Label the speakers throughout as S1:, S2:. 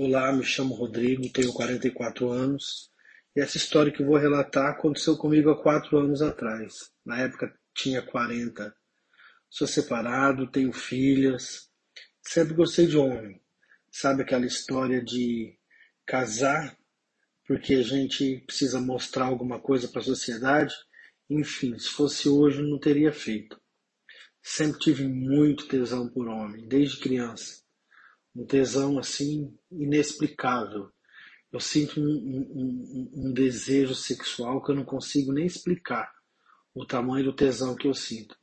S1: Olá, me chamo Rodrigo, tenho 44 anos e essa história que vou relatar aconteceu comigo há quatro anos atrás. Na época tinha 40. Sou separado, tenho filhas, sempre gostei de homem. Sabe aquela história de casar porque a gente precisa mostrar alguma coisa para a sociedade? Enfim, se fosse hoje não teria feito. Sempre tive muito tesão por homem, desde criança um tesão assim inexplicável. Eu sinto um, um, um, desejo sexual que eu não consigo nem explicar o tamanho do tesão que eu sinto.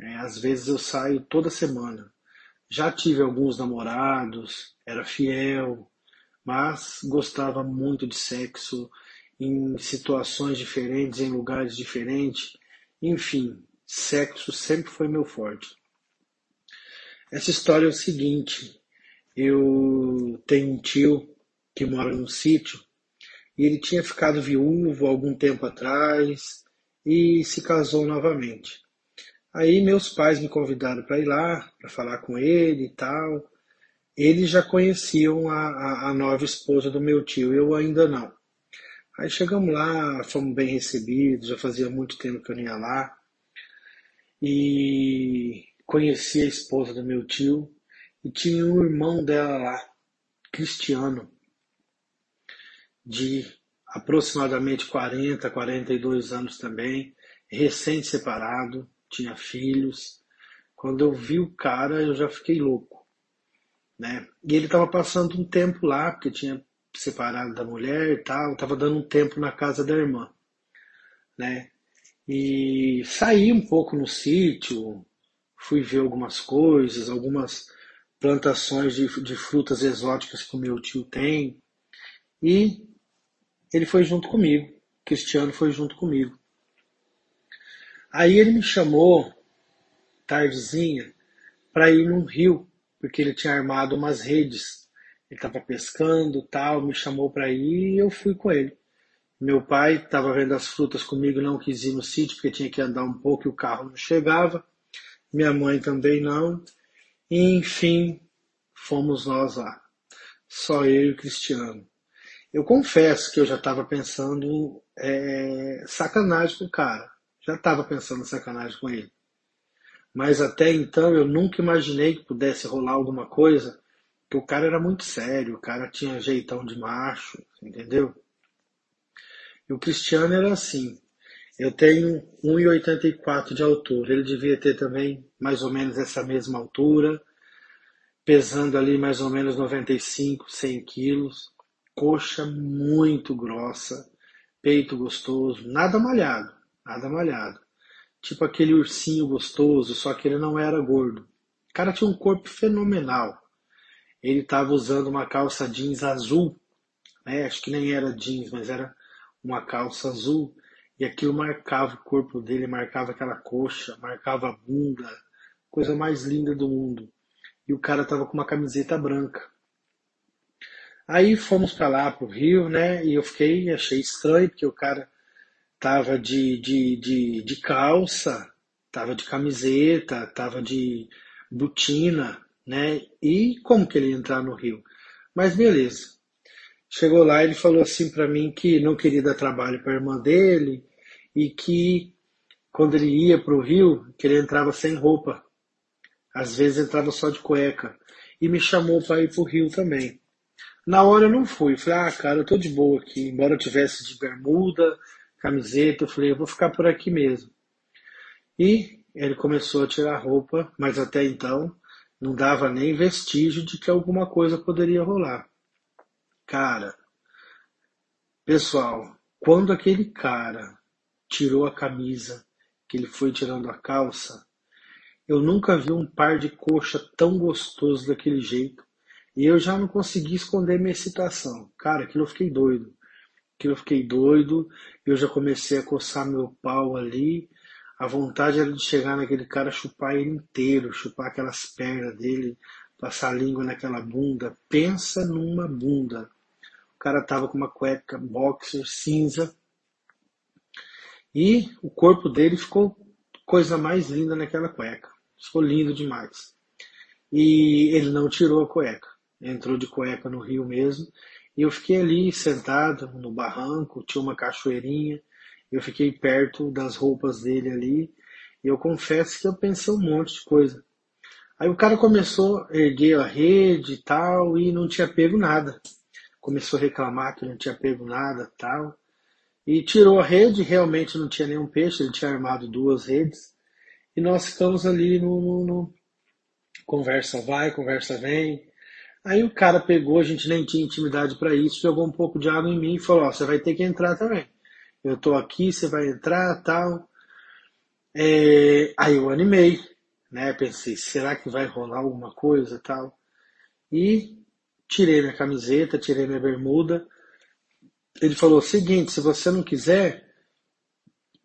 S1: É, às vezes eu saio toda semana. Já tive alguns namorados, era fiel, mas gostava muito de sexo em situações diferentes, em lugares diferentes. Enfim, sexo sempre foi meu forte. Essa história é o seguinte: eu tenho um tio que mora num sítio e ele tinha ficado viúvo algum tempo atrás e se casou novamente. Aí meus pais me convidaram para ir lá, para falar com ele e tal. Eles já conheciam a, a, a, nova esposa do meu tio, eu ainda não. Aí chegamos lá, fomos bem recebidos, já fazia muito tempo que eu não ia lá. E conheci a esposa do meu tio, e tinha um irmão dela lá, cristiano, de aproximadamente 40, 42 anos também, recém-separado, tinha filhos. Quando eu vi o cara, eu já fiquei louco. Né? E ele estava passando um tempo lá, porque tinha separado da mulher e tal, estava dando um tempo na casa da irmã. Né? E saí um pouco no sítio, fui ver algumas coisas, algumas plantações de, de frutas exóticas que o meu tio tem. E ele foi junto comigo. Cristiano foi junto comigo. Aí ele me chamou, tardezinha, para ir num rio, porque ele tinha armado umas redes. Ele estava pescando, tal, me chamou para ir e eu fui com ele. Meu pai estava vendo as frutas comigo, não quis ir no sítio porque tinha que andar um pouco e o carro não chegava. Minha mãe também não. E, enfim, fomos nós lá. Só eu e o Cristiano. Eu confesso que eu já estava pensando é, sacanagem com o cara. Já estava pensando sacanagem com ele. Mas até então eu nunca imaginei que pudesse rolar alguma coisa, que o cara era muito sério, o cara tinha jeitão de macho, entendeu? E o Cristiano era assim. Eu tenho 1,84 de altura. Ele devia ter também mais ou menos essa mesma altura, pesando ali mais ou menos 95, 100 quilos. Coxa muito grossa, peito gostoso, nada malhado, nada malhado. Tipo aquele ursinho gostoso, só que ele não era gordo. O cara tinha um corpo fenomenal. Ele estava usando uma calça jeans azul, né? acho que nem era jeans, mas era uma calça azul e aquilo marcava o corpo dele, marcava aquela coxa, marcava a bunda, coisa mais linda do mundo. E o cara tava com uma camiseta branca. Aí fomos para lá pro Rio, né? E eu fiquei, achei estranho, porque o cara tava de, de, de, de calça, tava de camiseta, tava de botina, né? E como que ele ia entrar no Rio? Mas beleza. Chegou lá, ele falou assim para mim que não queria dar trabalho para irmã dele, e que quando ele ia para o Rio, que ele entrava sem roupa. Às vezes entrava só de cueca. E me chamou para ir para o Rio também. Na hora eu não fui. Falei, ah, cara, eu tô de boa aqui. Embora eu tivesse de bermuda, camiseta, eu falei, eu vou ficar por aqui mesmo. E ele começou a tirar roupa, mas até então não dava nem vestígio de que alguma coisa poderia rolar. Cara, pessoal, quando aquele cara tirou a camisa, que ele foi tirando a calça, eu nunca vi um par de coxa tão gostoso daquele jeito. E eu já não consegui esconder minha excitação. Cara, aquilo eu fiquei doido. Aquilo eu fiquei doido. Eu já comecei a coçar meu pau ali. A vontade era de chegar naquele cara, chupar ele inteiro, chupar aquelas pernas dele, passar a língua naquela bunda. Pensa numa bunda. O cara tava com uma cueca boxer cinza e o corpo dele ficou coisa mais linda naquela cueca. Ficou lindo demais. E ele não tirou a cueca. entrou de cueca no rio mesmo. E eu fiquei ali sentado no barranco, tinha uma cachoeirinha, eu fiquei perto das roupas dele ali, e eu confesso que eu pensei um monte de coisa. Aí o cara começou a erguer a rede e tal, e não tinha pego nada. Começou a reclamar que não tinha pego nada tal. E tirou a rede, realmente não tinha nenhum peixe, ele tinha armado duas redes. E nós ficamos ali no, no, no conversa vai, conversa vem. Aí o cara pegou, a gente nem tinha intimidade para isso, jogou um pouco de água em mim e falou: Ó, você vai ter que entrar também. Eu tô aqui, você vai entrar, tal. É... Aí eu animei, né? Pensei, será que vai rolar alguma coisa, tal. E tirei minha camiseta, tirei minha bermuda. Ele falou: seguinte, se você não quiser,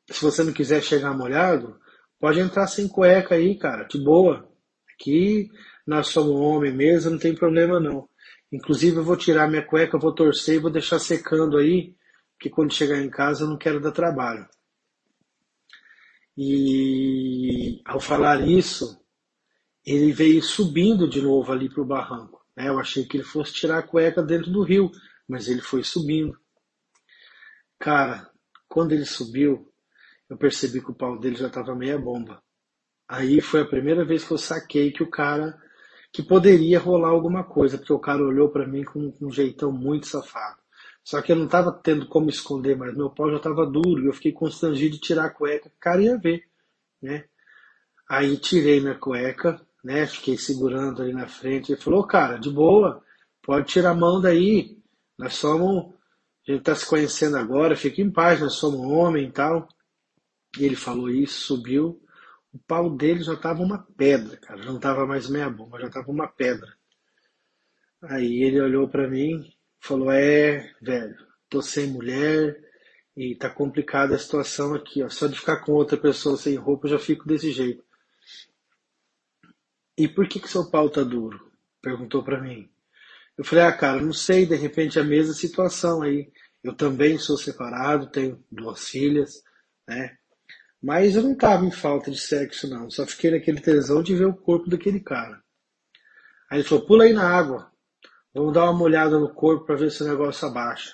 S1: se você não quiser chegar molhado, pode entrar sem cueca aí, cara, de boa. Aqui nós somos homem mesmo, não tem problema não. Inclusive eu vou tirar minha cueca, vou torcer e vou deixar secando aí, porque quando chegar em casa eu não quero dar trabalho. E ao falar isso, ele veio subindo de novo ali para o barranco. Né? Eu achei que ele fosse tirar a cueca dentro do rio, mas ele foi subindo. Cara, quando ele subiu, eu percebi que o pau dele já estava meia bomba. Aí foi a primeira vez que eu saquei que o cara que poderia rolar alguma coisa, porque o cara olhou para mim com, um jeitão muito safado. Só que eu não estava tendo como esconder, mas meu pau já estava duro e eu fiquei constrangido de tirar a cueca, o cara ia ver, né? Aí tirei minha cueca, né? Fiquei segurando ali na frente. Ele falou, cara, de boa, pode tirar a mão daí. Nós somos, a gente está se conhecendo agora, fica em paz, nós somos homem e tal. E ele falou isso, subiu o pau dele já tava uma pedra, cara. Não tava mais meia bomba, já tava uma pedra. Aí ele olhou para mim, falou: É, velho, tô sem mulher e tá complicada a situação aqui, ó. Só de ficar com outra pessoa sem roupa eu já fico desse jeito. E por que que seu pau tá duro? Perguntou para mim. Eu falei: Ah, cara, não sei, de repente a mesma situação aí. Eu também sou separado, tenho duas filhas, né? Mas eu não tava em falta de sexo, não. Só fiquei naquele tesão de ver o corpo daquele cara. Aí ele falou: pula aí na água. Vamos dar uma olhada no corpo para ver se o negócio abaixa.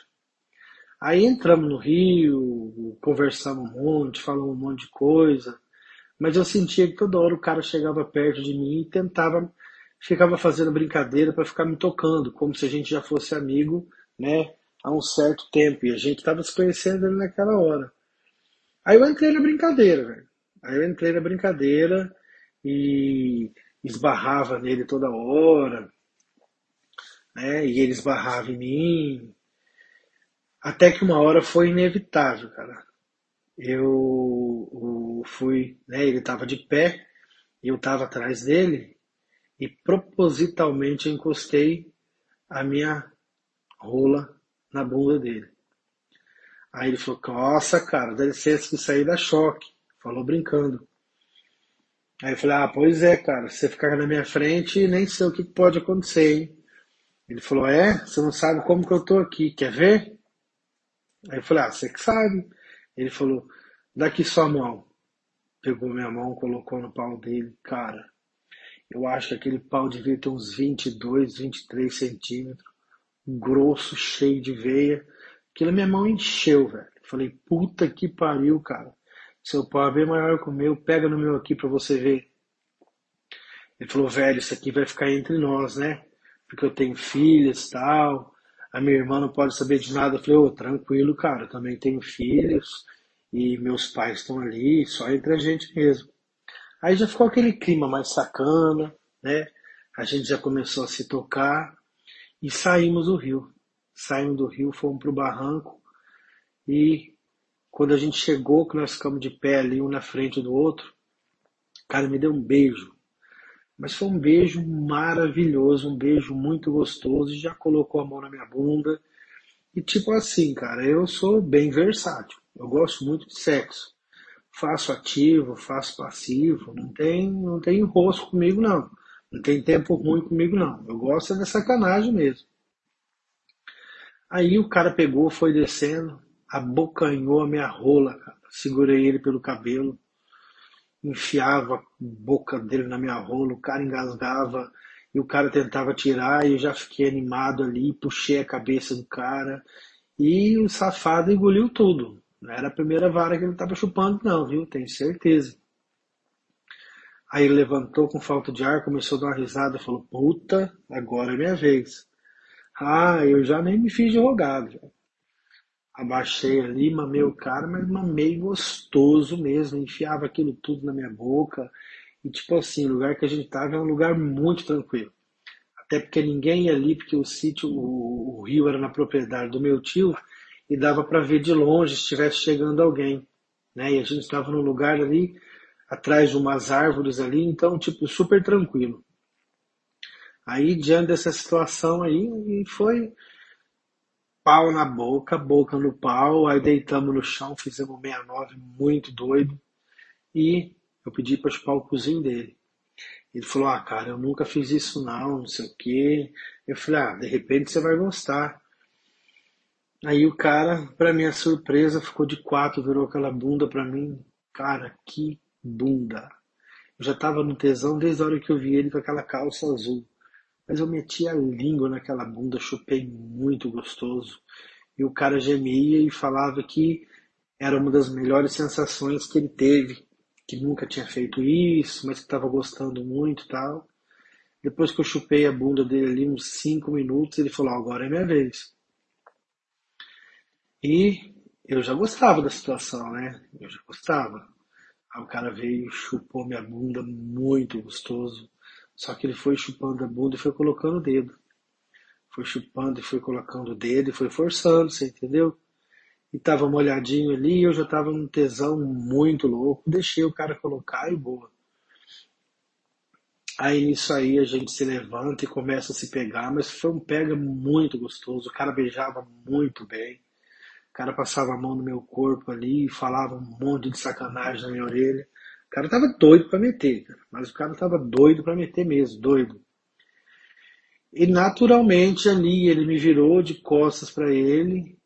S1: Aí entramos no rio, conversamos um monte, falamos um monte de coisa. Mas eu sentia que toda hora o cara chegava perto de mim e tentava, ficava fazendo brincadeira para ficar me tocando, como se a gente já fosse amigo, né, há um certo tempo. E a gente estava se conhecendo ali naquela hora. Aí eu entrei na brincadeira, velho. Aí eu entrei na brincadeira e esbarrava nele toda hora, né? E ele esbarrava em mim. Até que uma hora foi inevitável, cara. Eu, fui, né? Ele tava de pé eu tava atrás dele e propositalmente encostei a minha rola na bunda dele. Aí ele falou, nossa, cara, dá licença que sair da choque. Falou brincando. Aí eu falei, ah, pois é, cara, você ficar na minha frente, nem sei o que pode acontecer, hein? Ele falou, é? Você não sabe como que eu tô aqui, quer ver? Aí eu falei, ah, você que sabe. Ele falou, daqui sua mão. Pegou minha mão, colocou no pau dele, cara. Eu acho que aquele pau devia ter uns 22, 23 centímetros, grosso, cheio de veia. Aquilo minha mão encheu, velho. Falei, puta que pariu, cara. Seu pau é bem maior que o meu, pega no meu aqui pra você ver. Ele falou, velho, isso aqui vai ficar entre nós, né? Porque eu tenho filhas tal. A minha irmã não pode saber de nada. Eu falei, ô, oh, tranquilo, cara, eu também tenho filhos. E meus pais estão ali, só entre a gente mesmo. Aí já ficou aquele clima mais sacana, né? A gente já começou a se tocar e saímos do rio saímos do rio, fomos para o barranco e quando a gente chegou, que nós ficamos de pé ali, um na frente do outro, cara me deu um beijo. Mas foi um beijo maravilhoso, um beijo muito gostoso, e já colocou a mão na minha bunda. E tipo assim, cara, eu sou bem versátil. Eu gosto muito de sexo. Faço ativo, faço passivo, não tem, não tem enrosco comigo não. Não tem tempo ruim comigo não. Eu gosto é da sacanagem mesmo. Aí o cara pegou, foi descendo, abocanhou a minha rola, cara. Segurei ele pelo cabelo, enfiava a boca dele na minha rola, o cara engasgava e o cara tentava tirar e eu já fiquei animado ali, puxei a cabeça do cara e o safado engoliu tudo. Não era a primeira vara que ele estava chupando, não, viu? Tenho certeza. Aí ele levantou com falta de ar, começou a dar uma risada, falou: Puta, agora é minha vez. Ah, eu já nem me fiz de rogado. Abaixei ali, mamei o cara, mas mamei gostoso mesmo, enfiava aquilo tudo na minha boca. E tipo assim, o lugar que a gente tava é um lugar muito tranquilo. Até porque ninguém ia ali, porque o sítio, o, o rio era na propriedade do meu tio e dava para ver de longe se estivesse chegando alguém. Né? E a gente estava num lugar ali, atrás de umas árvores ali, então, tipo, super tranquilo. Aí, diante dessa situação aí, foi pau na boca, boca no pau, aí deitamos no chão, fizemos 69 muito doido e eu pedi para chupar o cozinho dele. Ele falou, ah, cara, eu nunca fiz isso não, não sei o quê. Eu falei, ah, de repente você vai gostar. Aí o cara, para minha surpresa, ficou de quatro, virou aquela bunda para mim. Cara, que bunda. Eu já tava no tesão desde a hora que eu vi ele com aquela calça azul. Mas eu meti a língua naquela bunda, chupei muito gostoso. E o cara gemia e falava que era uma das melhores sensações que ele teve, que nunca tinha feito isso, mas que estava gostando muito tal. Depois que eu chupei a bunda dele ali uns cinco minutos, ele falou: agora é minha vez. E eu já gostava da situação, né? Eu já gostava. Aí o cara veio, chupou minha bunda muito gostoso. Só que ele foi chupando a bunda e foi colocando o dedo. Foi chupando e foi colocando o dedo e foi forçando, você entendeu? E tava molhadinho ali e eu já tava num tesão muito louco. Deixei o cara colocar e boa. Aí nisso aí a gente se levanta e começa a se pegar, mas foi um pega muito gostoso. O cara beijava muito bem. O cara passava a mão no meu corpo ali falava um monte de sacanagem na minha orelha. O cara tava doido para meter, cara. mas o cara tava doido para meter mesmo, doido. E naturalmente ali ele me virou de costas para ele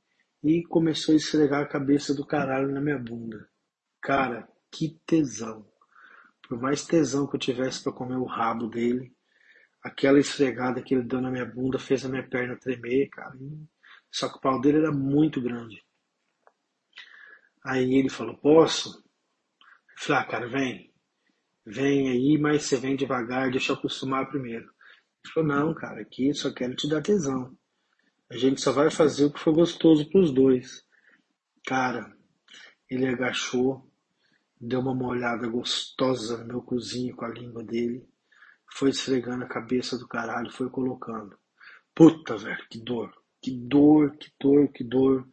S1: e começou a esfregar a cabeça do caralho na minha bunda. Cara, que tesão. Por mais tesão que eu tivesse para comer o rabo dele, aquela esfregada que ele deu na minha bunda fez a minha perna tremer, cara. Só que o pau dele era muito grande. Aí ele falou, posso? Falei, ah, cara, vem. Vem aí, mas você vem devagar, deixa eu acostumar primeiro. Ele falou, não, cara, aqui só quero te dar tesão. A gente só vai fazer o que for gostoso pros dois. Cara, ele agachou, deu uma molhada gostosa no meu cozinho com a língua dele, foi esfregando a cabeça do caralho, foi colocando. Puta, velho, que dor, que dor, que dor, que dor.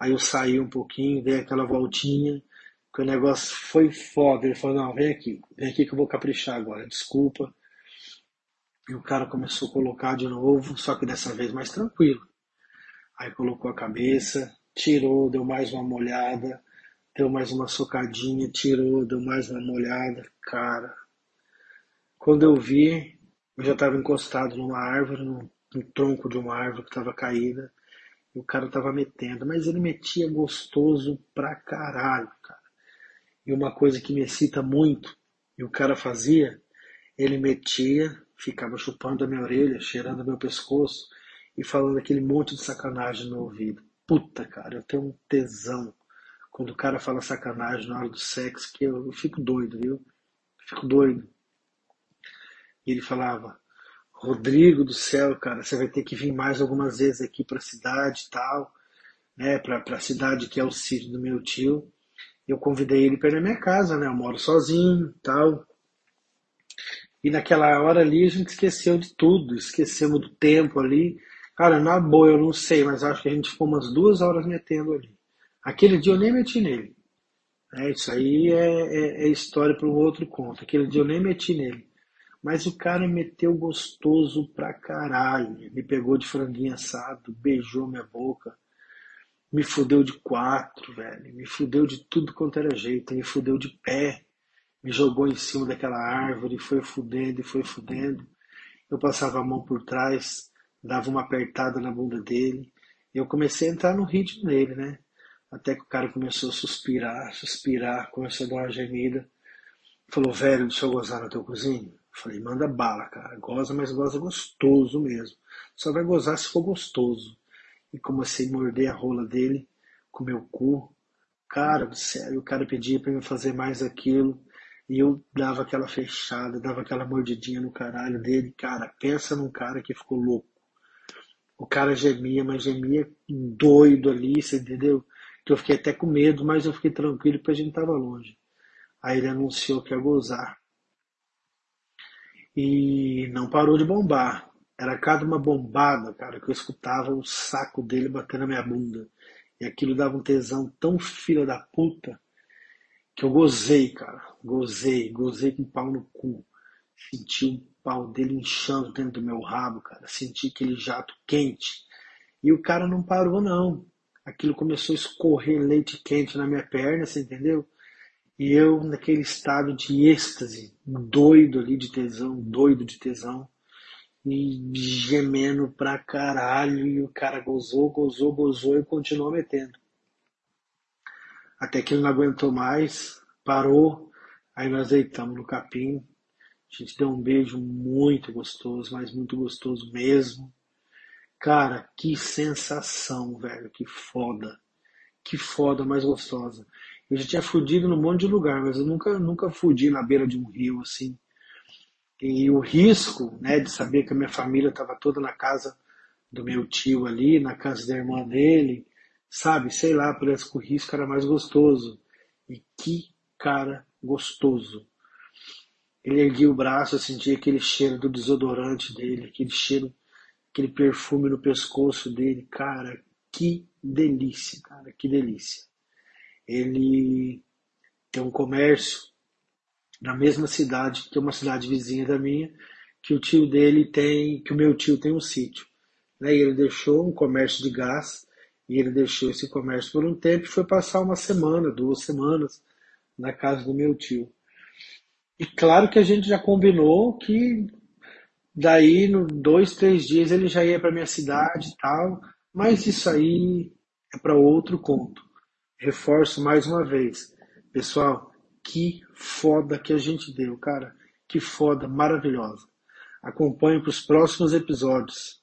S1: Aí eu saí um pouquinho, dei aquela voltinha, que o negócio foi foda. Ele falou, não, vem aqui, vem aqui que eu vou caprichar agora, desculpa. E o cara começou a colocar de novo, só que dessa vez mais tranquilo. Aí colocou a cabeça, tirou, deu mais uma molhada, deu mais uma socadinha, tirou, deu mais uma molhada. Cara, quando eu vi, eu já estava encostado numa árvore, no, no tronco de uma árvore que estava caída, e o cara estava metendo, mas ele metia gostoso pra caralho, cara. E uma coisa que me excita muito, e o cara fazia, ele metia, ficava chupando a minha orelha, cheirando meu pescoço e falando aquele monte de sacanagem no ouvido. Puta, cara, eu tenho um tesão quando o cara fala sacanagem na hora do sexo, que eu, eu fico doido, viu? fico doido. E ele falava, Rodrigo do céu, cara, você vai ter que vir mais algumas vezes aqui para a cidade e tal, né, para a cidade que é o sítio do meu tio eu convidei ele para ir na minha casa, né? Eu moro sozinho tal. E naquela hora ali a gente esqueceu de tudo, esquecemos do tempo ali. Cara, na boa eu não sei, mas acho que a gente ficou umas duas horas metendo ali. Aquele dia eu nem meti nele. É, isso aí é, é, é história para um outro conto. Aquele dia eu nem meti nele. Mas o cara meteu gostoso pra caralho. Me pegou de franguinho assado, beijou minha boca me fudeu de quatro, velho. Me fudeu de tudo quanto era jeito. Me fudeu de pé. Me jogou em cima daquela árvore, foi fudendo e foi fudendo. Eu passava a mão por trás, dava uma apertada na bunda dele. Eu comecei a entrar no ritmo dele, né? Até que o cara começou a suspirar, suspirar, começou a dar uma gemida. Falou, velho, deixa eu gozar no teu cozinho. Falei, manda bala, cara. Goza, mas goza gostoso mesmo. Só vai gozar se for gostoso. E comecei a morder a rola dele com meu cu. Cara, sério, o cara pedia para eu fazer mais aquilo. E eu dava aquela fechada, dava aquela mordidinha no caralho dele. Cara, pensa num cara que ficou louco. O cara gemia, mas gemia doido ali, você entendeu? Que eu fiquei até com medo, mas eu fiquei tranquilo porque a gente tava longe. Aí ele anunciou que ia gozar e não parou de bombar. Era cada uma bombada, cara, que eu escutava o saco dele batendo na minha bunda. E aquilo dava um tesão tão filha da puta que eu gozei, cara. Gozei, gozei com o pau no cu. Senti o pau dele inchando dentro do meu rabo, cara. Senti aquele jato quente. E o cara não parou, não. Aquilo começou a escorrer leite quente na minha perna, você entendeu? E eu naquele estado de êxtase, doido ali de tesão, doido de tesão, e gemendo pra caralho, e o cara gozou, gozou, gozou e continuou metendo. Até que ele não aguentou mais, parou, aí nós deitamos no capim, a gente deu um beijo muito gostoso, mas muito gostoso mesmo. Cara, que sensação, velho, que foda. Que foda mais gostosa. Eu já tinha fudido num monte de lugar, mas eu nunca, nunca fudi na beira de um rio, assim. E o risco, né, de saber que a minha família estava toda na casa do meu tio ali, na casa da irmã dele, sabe? Sei lá, parece que o risco era mais gostoso. E que cara gostoso. Ele erguia o braço, eu sentia aquele cheiro do desodorante dele, aquele cheiro, aquele perfume no pescoço dele. Cara, que delícia, cara, que delícia ele tem um comércio na mesma cidade, que é uma cidade vizinha da minha, que o tio dele tem, que o meu tio tem um sítio. Né? E ele deixou um comércio de gás, e ele deixou esse comércio por um tempo e foi passar uma semana, duas semanas na casa do meu tio. E claro que a gente já combinou que daí, no dois, três dias, ele já ia para minha cidade e tal, mas isso aí é para outro conto reforço mais uma vez, pessoal, que foda que a gente deu, cara. Que foda, maravilhosa. Acompanhe para os próximos episódios.